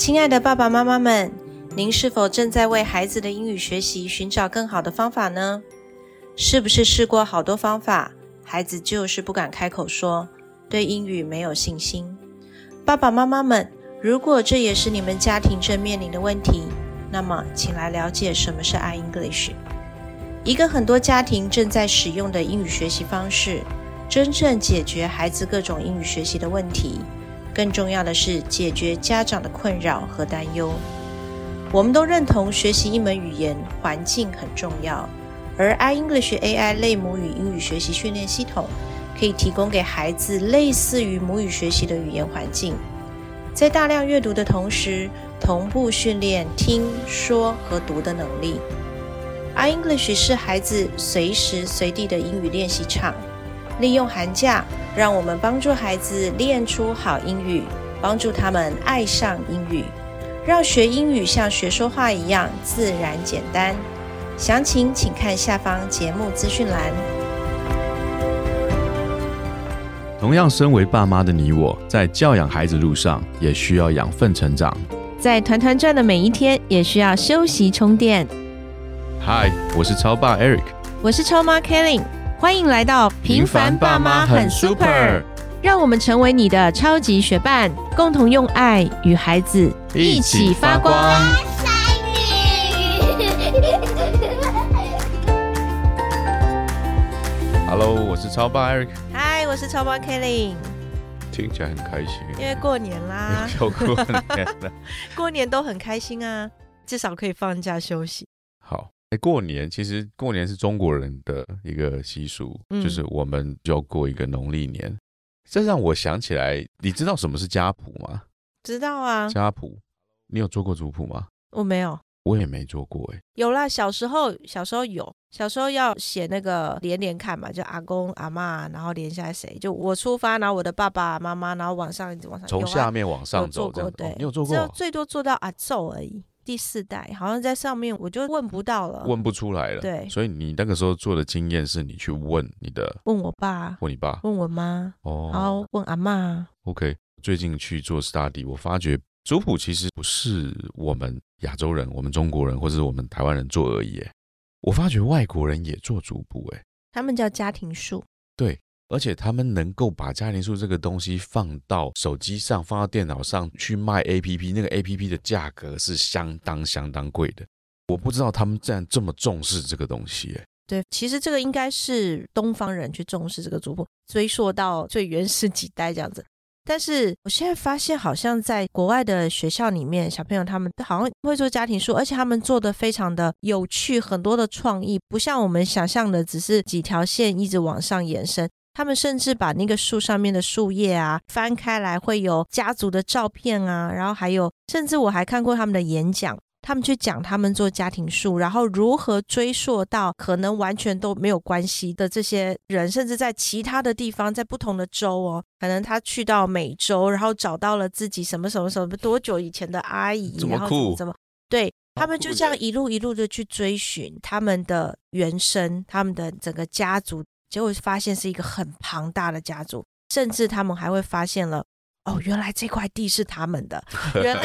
亲爱的爸爸妈妈们，您是否正在为孩子的英语学习寻找更好的方法呢？是不是试过好多方法，孩子就是不敢开口说，对英语没有信心？爸爸妈妈们，如果这也是你们家庭正面临的问题，那么请来了解什么是 iEnglish，一个很多家庭正在使用的英语学习方式，真正解决孩子各种英语学习的问题。更重要的是解决家长的困扰和担忧。我们都认同学习一门语言环境很重要，而 iEnglish AI 类母语英语学习训练系统可以提供给孩子类似于母语学习的语言环境，在大量阅读的同时，同步训练听说和读的能力。iEnglish 是孩子随时随地的英语练习场。利用寒假，让我们帮助孩子练出好英语，帮助他们爱上英语，让学英语像学说话一样自然简单。详情请看下方节目资讯栏。同样，身为爸妈的你我，在教养孩子路上也需要养分成长。在团团转的每一天，也需要休息充电。嗨，我是超爸 Eric，我是超妈 Kelly。欢迎来到平凡爸妈很 super，让我们成为你的超级学伴，共同用爱与孩子一起发光。Hello，我是超爸 Eric。嗨，我是超爸 Kelly。听起来很开心，因为过年啦，要过年了，过年都很开心啊，至少可以放假休息。好。哎，过年其实过年是中国人的一个习俗，就是我们就要过一个农历年。这让我想起来，你知道什么是家谱吗？知道啊，家谱，你有做过族谱吗？我没有，我也没做过。哎，有啦，小时候小时候有，小时候要写那个连连看嘛，就阿公阿妈，然后连下来谁，就我出发，然后我的爸爸妈妈，然后往上一直往上，从下面往上走，这样对，你有做过？最多做到阿奏而已。第四代好像在上面，我就问不到了，问不出来了。对，所以你那个时候做的经验是你去问你的，问我爸，问你爸，问我妈，哦，然后问阿妈。OK，最近去做 study，我发觉族谱其实不是我们亚洲人、我们中国人或者是我们台湾人做而已，我发觉外国人也做族谱，哎，他们叫家庭树。而且他们能够把家庭树这个东西放到手机上，放到电脑上去卖 A P P，那个 A P P 的价格是相当相当贵的。我不知道他们竟然这么重视这个东西。哎，对，其实这个应该是东方人去重视这个族谱，追溯到最原始几代这样子。但是我现在发现，好像在国外的学校里面，小朋友他们好像会做家庭树，而且他们做的非常的有趣，很多的创意，不像我们想象的只是几条线一直往上延伸。他们甚至把那个树上面的树叶啊翻开来，会有家族的照片啊，然后还有，甚至我还看过他们的演讲，他们去讲他们做家庭树，然后如何追溯到可能完全都没有关系的这些人，甚至在其他的地方，在不同的州哦，可能他去到美洲，然后找到了自己什么什么什么多久以前的阿姨，然后怎么对他们就这样一路一路的去追寻他们的原生，他们的整个家族。结果发现是一个很庞大的家族，甚至他们还会发现了，哦，原来这块地是他们的，原来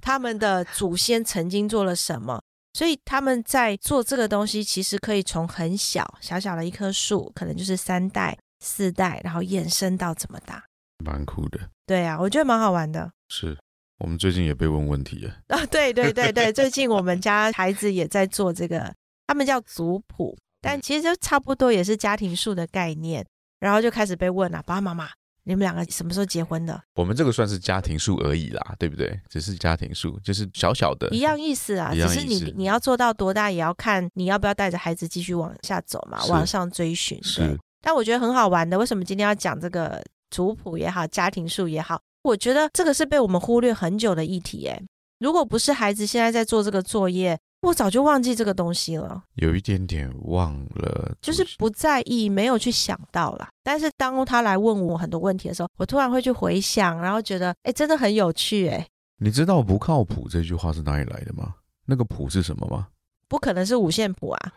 他们的祖先曾经做了什么，所以他们在做这个东西，其实可以从很小小小的一棵树，可能就是三代、四代，然后延伸到这么大，蛮酷的。对啊，我觉得蛮好玩的。是我们最近也被问问题了 啊，对对对对，最近我们家孩子也在做这个，他们叫族谱。但其实就差不多也是家庭树的概念，然后就开始被问了：爸爸妈妈，你们两个什么时候结婚的？我们这个算是家庭树而已啦，对不对？只是家庭树，就是小小的，一样意思啊。只是你你要做到多大，也要看你要不要带着孩子继续往下走嘛，往上追寻。是。但我觉得很好玩的，为什么今天要讲这个族谱也好，家庭树也好？我觉得这个是被我们忽略很久的议题。哎，如果不是孩子现在在做这个作业。我早就忘记这个东西了，有一点点忘了，就是不在意，没有去想到啦。但是当他来问我很多问题的时候，我突然会去回想，然后觉得，哎，真的很有趣，哎。你知道“不靠谱”这句话是哪里来的吗？那个“谱”是什么吗？不可能是五线谱啊，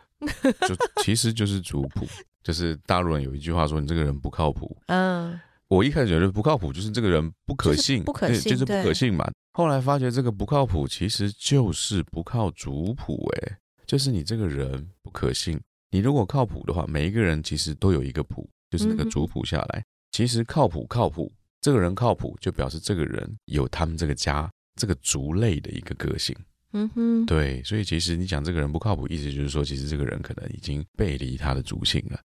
就 其实就是族谱，就是大陆人有一句话说：“你这个人不靠谱。”嗯，我一开始觉得不靠谱，就是这个人不可信，不可信，就是不可信嘛。后来发觉这个不靠谱，其实就是不靠族谱，哎，就是你这个人不可信。你如果靠谱的话，每一个人其实都有一个谱，就是那个族谱下来。其实靠谱靠谱，这个人靠谱，就表示这个人有他们这个家这个族类的一个个性。嗯哼，对，所以其实你讲这个人不靠谱，意思就是说，其实这个人可能已经背离他的族性了。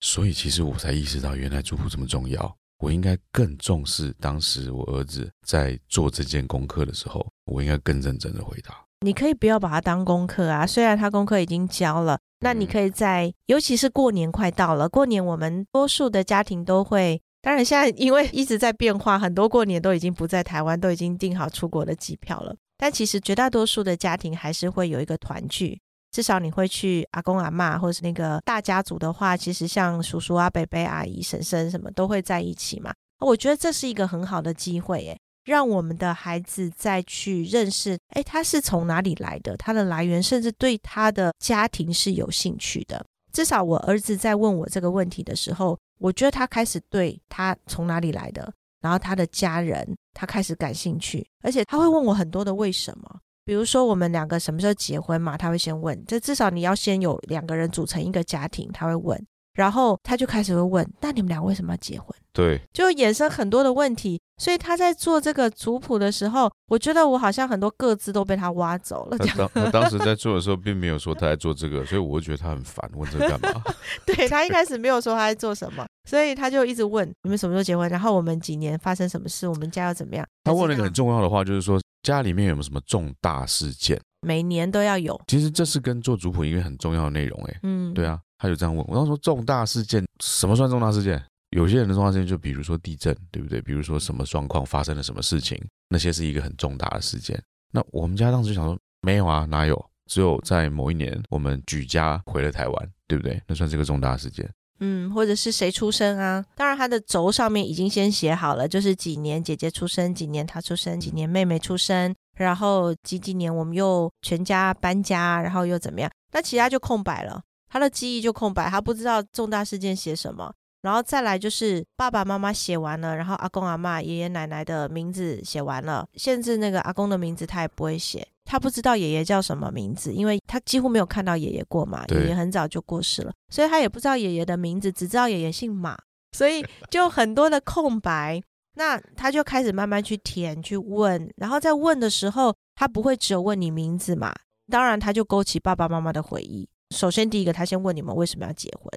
所以其实我才意识到，原来族谱这么重要。我应该更重视当时我儿子在做这件功课的时候，我应该更认真的回答。你可以不要把它当功课啊，虽然他功课已经交了，那你可以在，尤其是过年快到了，过年我们多数的家庭都会，当然现在因为一直在变化，很多过年都已经不在台湾，都已经订好出国的机票了。但其实绝大多数的家庭还是会有一个团聚，至少你会去阿公阿妈，或者是那个大家族的话，其实像叔叔啊、伯伯、阿姨、婶婶什么都会在一起嘛。我觉得这是一个很好的机会，诶，让我们的孩子再去认识，哎，他是从哪里来的，他的来源，甚至对他的家庭是有兴趣的。至少我儿子在问我这个问题的时候，我觉得他开始对他从哪里来的。然后他的家人，他开始感兴趣，而且他会问我很多的为什么，比如说我们两个什么时候结婚嘛，他会先问，这至少你要先有两个人组成一个家庭，他会问。然后他就开始会问：“那你们俩为什么要结婚？”对，就衍生很多的问题。所以他在做这个族谱的时候，我觉得我好像很多个字都被他挖走了。他当他当时在 做的时候，并没有说他在做这个，所以我就觉得他很烦，问这干嘛？对他一开始没有说他在做什么，所以他就一直问：“你们什么时候结婚？然后我们几年发生什么事？我们家要怎么样？”他问了一个很重要的话，就是说家里面有没有什么重大事件？每年都要有。其实这是跟做族谱一个很重要的内容，哎，嗯，对啊。他就这样问我，当时说重大事件什么算重大事件？有些人的重大事件就比如说地震，对不对？比如说什么状况发生了什么事情，那些是一个很重大的事件。那我们家当时就想说，没有啊，哪有？只有在某一年我们举家回了台湾，对不对？那算是个重大事件。嗯，或者是谁出生啊？当然他的轴上面已经先写好了，就是几年姐姐出生，几年他出生，几年妹妹出生，然后几几年我们又全家搬家，然后又怎么样？那其他就空白了。他的记忆就空白，他不知道重大事件写什么，然后再来就是爸爸妈妈写完了，然后阿公阿妈、爷爷奶奶的名字写完了，甚至那个阿公的名字他也不会写，他不知道爷爷叫什么名字，因为他几乎没有看到爷爷过嘛，爷爷很早就过世了，所以他也不知道爷爷的名字，只知道爷爷姓马，所以就很多的空白，那他就开始慢慢去填去问，然后在问的时候，他不会只有问你名字嘛，当然他就勾起爸爸妈妈的回忆。首先，第一个，他先问你们为什么要结婚，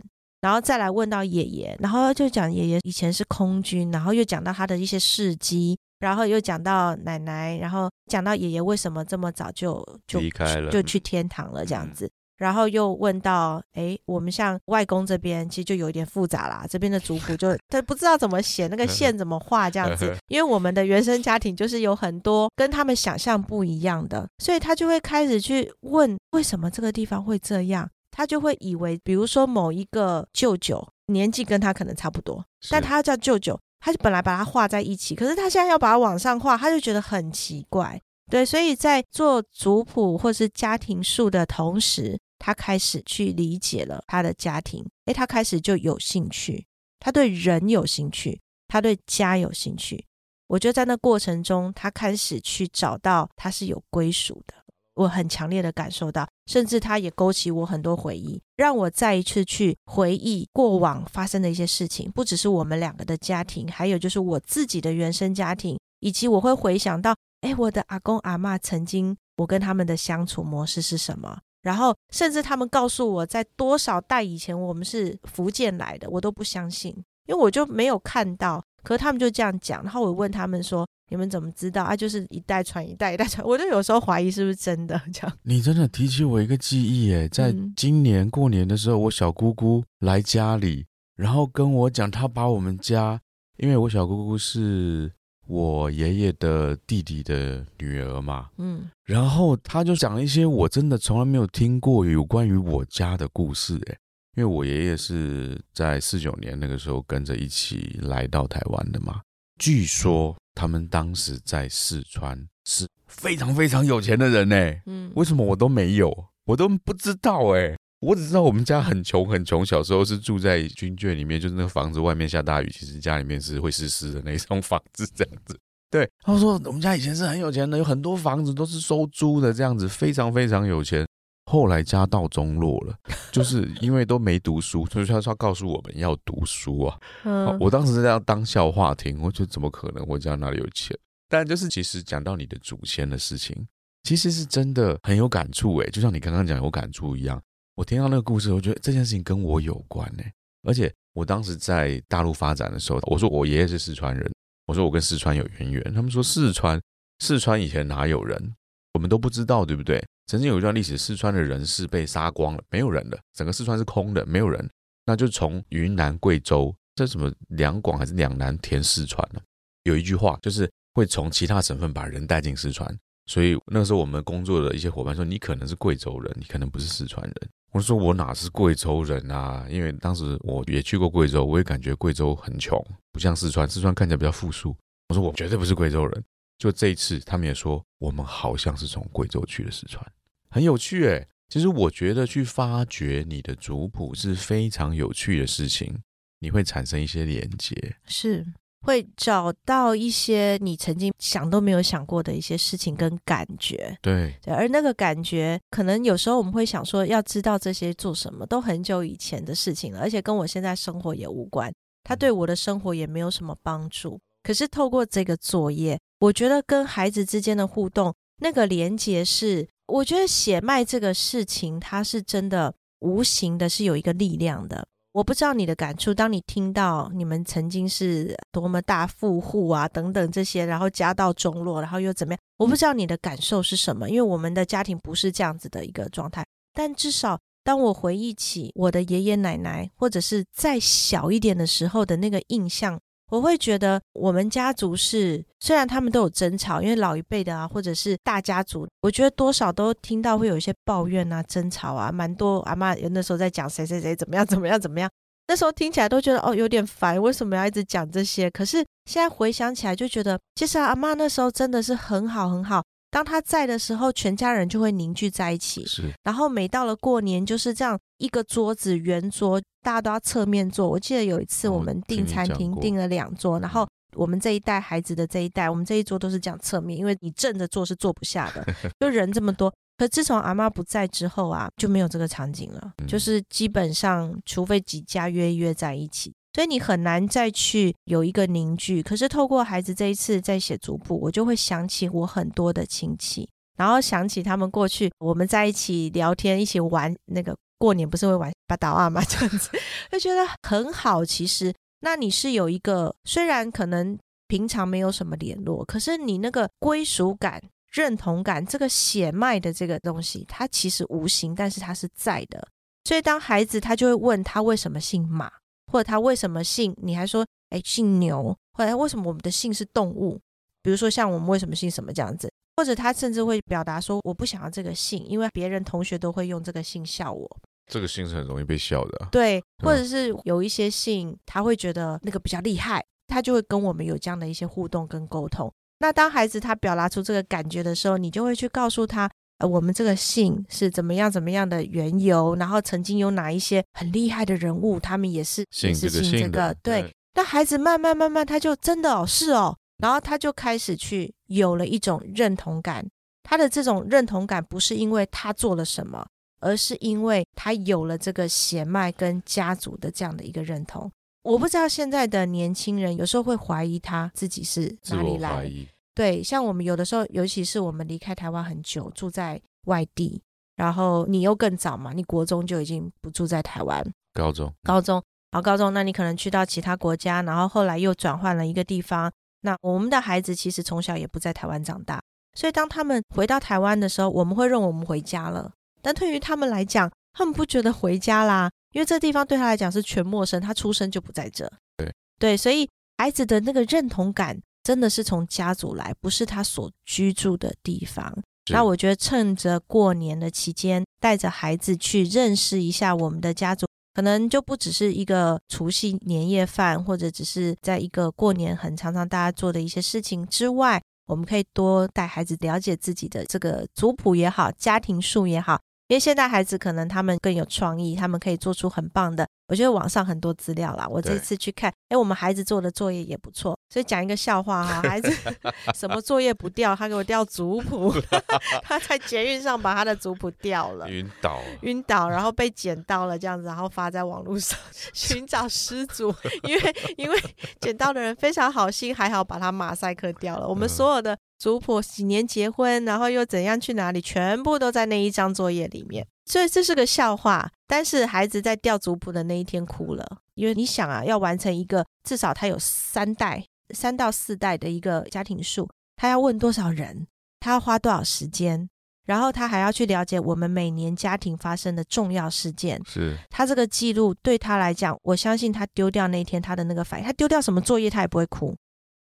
然后再来问到爷爷，然后就讲爷爷以前是空军，然后又讲到他的一些事迹，然后又讲到奶奶，然后讲到爷爷为什么这么早就就离开了，就去天堂了这样子，然后又问到，哎，我们像外公这边其实就有一点复杂啦，这边的族谱就他不知道怎么写，那个 线怎么画这样子，因为我们的原生家庭就是有很多跟他们想象不一样的，所以他就会开始去问为什么这个地方会这样。他就会以为，比如说某一个舅舅年纪跟他可能差不多，但他叫舅舅，他就本来把它画在一起，可是他现在要把它往上画，他就觉得很奇怪。对，所以在做族谱或是家庭树的同时，他开始去理解了他的家庭，诶，他开始就有兴趣，他对人有兴趣，他对家有兴趣。我觉得在那过程中，他开始去找到他是有归属的。我很强烈的感受到，甚至他也勾起我很多回忆，让我再一次去回忆过往发生的一些事情，不只是我们两个的家庭，还有就是我自己的原生家庭，以及我会回想到，哎，我的阿公阿妈曾经我跟他们的相处模式是什么，然后甚至他们告诉我在多少代以前我们是福建来的，我都不相信，因为我就没有看到，可是他们就这样讲，然后我问他们说。你们怎么知道啊？就是一代传一代，一代传，我就有时候怀疑是不是真的这样。你真的提起我一个记忆耶，在今年过年的时候，我小姑姑来家里，然后跟我讲，她把我们家，因为我小姑姑是我爷爷的弟弟的女儿嘛，嗯，然后她就讲了一些我真的从来没有听过有关于我家的故事诶，因为我爷爷是在四九年那个时候跟着一起来到台湾的嘛，据说。他们当时在四川是非常非常有钱的人呢。嗯，为什么我都没有？我都不知道哎。我只知道我们家很穷很穷，小时候是住在军眷里面，就是那个房子外面下大雨，其实家里面是会湿湿的那种房子这样子。对，他说我们家以前是很有钱的，有很多房子都是收租的，这样子非常非常有钱。后来家道中落了，就是因为都没读书，所以他说告诉我们要读书啊。嗯，我当时在当笑话听，我觉得怎么可能？我家哪里有钱？但就是其实讲到你的祖先的事情，其实是真的很有感触诶，就像你刚刚讲有感触一样。我听到那个故事，我觉得这件事情跟我有关呢。而且我当时在大陆发展的时候，我说我爷爷是四川人，我说我跟四川有渊源。他们说四川，四川以前哪有人？我们都不知道，对不对？曾经有一段历史，四川的人是被杀光了，没有人了，整个四川是空的，没有人。那就从云南、贵州，这什么两广还是两南填四川呢？有一句话就是会从其他省份把人带进四川，所以那时候我们工作的一些伙伴说，你可能是贵州人，你可能不是四川人。我说我哪是贵州人啊？因为当时我也去过贵州，我也感觉贵州很穷，不像四川，四川看起来比较富庶。我说我绝对不是贵州人。就这一次，他们也说我们好像是从贵州去的四川。很有趣诶，其实我觉得去发掘你的族谱是非常有趣的事情，你会产生一些连接，是会找到一些你曾经想都没有想过的一些事情跟感觉。对对，而那个感觉，可能有时候我们会想说，要知道这些做什么，都很久以前的事情了，而且跟我现在生活也无关，它对我的生活也没有什么帮助。可是透过这个作业，我觉得跟孩子之间的互动，那个连接是。我觉得血脉这个事情，它是真的无形的，是有一个力量的。我不知道你的感触，当你听到你们曾经是多么大富户啊，等等这些，然后家道中落，然后又怎么样？我不知道你的感受是什么，因为我们的家庭不是这样子的一个状态。但至少当我回忆起我的爷爷奶奶，或者是再小一点的时候的那个印象。我会觉得我们家族是，虽然他们都有争吵，因为老一辈的啊，或者是大家族，我觉得多少都听到会有一些抱怨啊、争吵啊，蛮多。阿妈那时候在讲谁谁谁怎么样怎么样怎么样，那时候听起来都觉得哦有点烦，为什么要一直讲这些？可是现在回想起来，就觉得其实阿妈那时候真的是很好很好。当他在的时候，全家人就会凝聚在一起。是，然后每到了过年，就是这样一个桌子圆桌，大家都要侧面坐。我记得有一次我们订餐厅订了两桌，然后我们这一代孩子的这一代，我们这一桌都是这样侧面，因为你正着坐是坐不下的，就人这么多。可自从阿妈不在之后啊，就没有这个场景了，就是基本上除非几家约约在一起。所以你很难再去有一个凝聚。可是透过孩子这一次在写族谱，我就会想起我很多的亲戚，然后想起他们过去我们在一起聊天、一起玩那个过年不是会玩八岛啊嘛这样子，就觉得很好。其实那你是有一个，虽然可能平常没有什么联络，可是你那个归属感、认同感，这个血脉的这个东西，它其实无形，但是它是在的。所以当孩子他就会问他为什么姓马。或者他为什么姓？你还说，哎，姓牛，或者为什么我们的姓是动物？比如说像我们为什么姓什么这样子？或者他甚至会表达说，我不想要这个姓，因为别人同学都会用这个姓笑我。这个姓是很容易被笑的。对，或者是有一些姓，他会觉得那个比较厉害，他就会跟我们有这样的一些互动跟沟通。那当孩子他表达出这个感觉的时候，你就会去告诉他。呃，我们这个姓是怎么样怎么样的缘由？然后曾经有哪一些很厉害的人物，他们也是姓这个，对。那孩子慢慢慢慢，他就真的哦，是哦，然后他就开始去有了一种认同感。他的这种认同感不是因为他做了什么，而是因为他有了这个血脉跟家族的这样的一个认同。我不知道现在的年轻人有时候会怀疑他自己是哪里来。对，像我们有的时候，尤其是我们离开台湾很久，住在外地，然后你又更早嘛，你国中就已经不住在台湾，高中，高中，然后高中，那你可能去到其他国家，然后后来又转换了一个地方。那我们的孩子其实从小也不在台湾长大，所以当他们回到台湾的时候，我们会认为我们回家了。但对于他们来讲，他们不觉得回家啦，因为这地方对他来讲是全陌生，他出生就不在这。对对，所以孩子的那个认同感。真的是从家族来，不是他所居住的地方。那我觉得趁着过年的期间，带着孩子去认识一下我们的家族，可能就不只是一个除夕年夜饭，或者只是在一个过年很常常大家做的一些事情之外，我们可以多带孩子了解自己的这个族谱也好，家庭树也好，因为现在孩子可能他们更有创意，他们可以做出很棒的。我觉得网上很多资料啦，我这次去看，哎，我们孩子做的作业也不错。所以讲一个笑话哈，孩子 什么作业不掉，他给我掉族谱，他在捷运上把他的族谱掉了，晕倒，晕倒，然后被捡到了这样子，然后发在网络上寻找失主，因为因为捡到的人非常好心，还好把他马赛克掉了。我们所有的。族谱几年结婚，然后又怎样去哪里，全部都在那一张作业里面。所以这是个笑话。但是孩子在掉族谱的那一天哭了，因为你想啊，要完成一个至少他有三代、三到四代的一个家庭树，他要问多少人，他要花多少时间，然后他还要去了解我们每年家庭发生的重要事件。是他这个记录对他来讲，我相信他丢掉那天他的那个反应，他丢掉什么作业他也不会哭，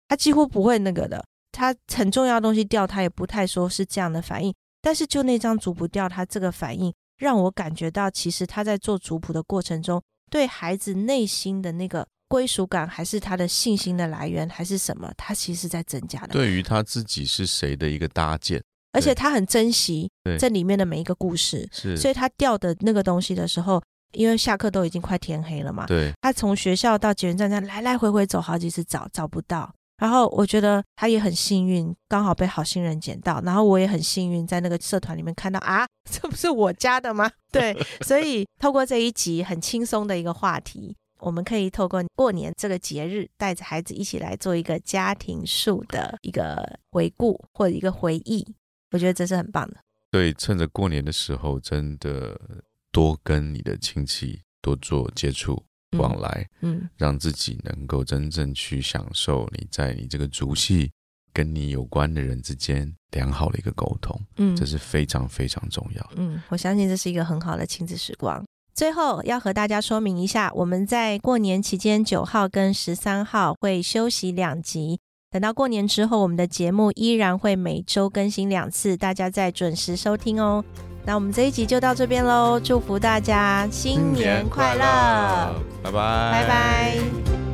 他几乎不会那个的。他很重要的东西掉，他也不太说是这样的反应。但是就那张族谱掉，他这个反应让我感觉到，其实他在做族谱的过程中，对孩子内心的那个归属感，还是他的信心的来源，还是什么，他其实在增加的。对于他自己是谁的一个搭建，而且他很珍惜这里面的每一个故事。是，所以他掉的那个东西的时候，因为下课都已经快天黑了嘛。对，他从学校到捷运站站来来回回走好几次，找找不到。然后我觉得他也很幸运，刚好被好心人捡到。然后我也很幸运，在那个社团里面看到啊，这不是我家的吗？对，所以透过这一集很轻松的一个话题，我们可以透过过年这个节日，带着孩子一起来做一个家庭树的一个回顾或者一个回忆。我觉得这是很棒的。对，趁着过年的时候，真的多跟你的亲戚多做接触。往来，嗯，让自己能够真正去享受你在你这个族系跟你有关的人之间良好的一个沟通，嗯，这是非常非常重要。嗯，我相信这是一个很好的亲子时光。最后要和大家说明一下，我们在过年期间九号跟十三号会休息两集，等到过年之后，我们的节目依然会每周更新两次，大家再准时收听哦。那我们这一集就到这边喽，祝福大家新年快乐，拜拜，拜拜。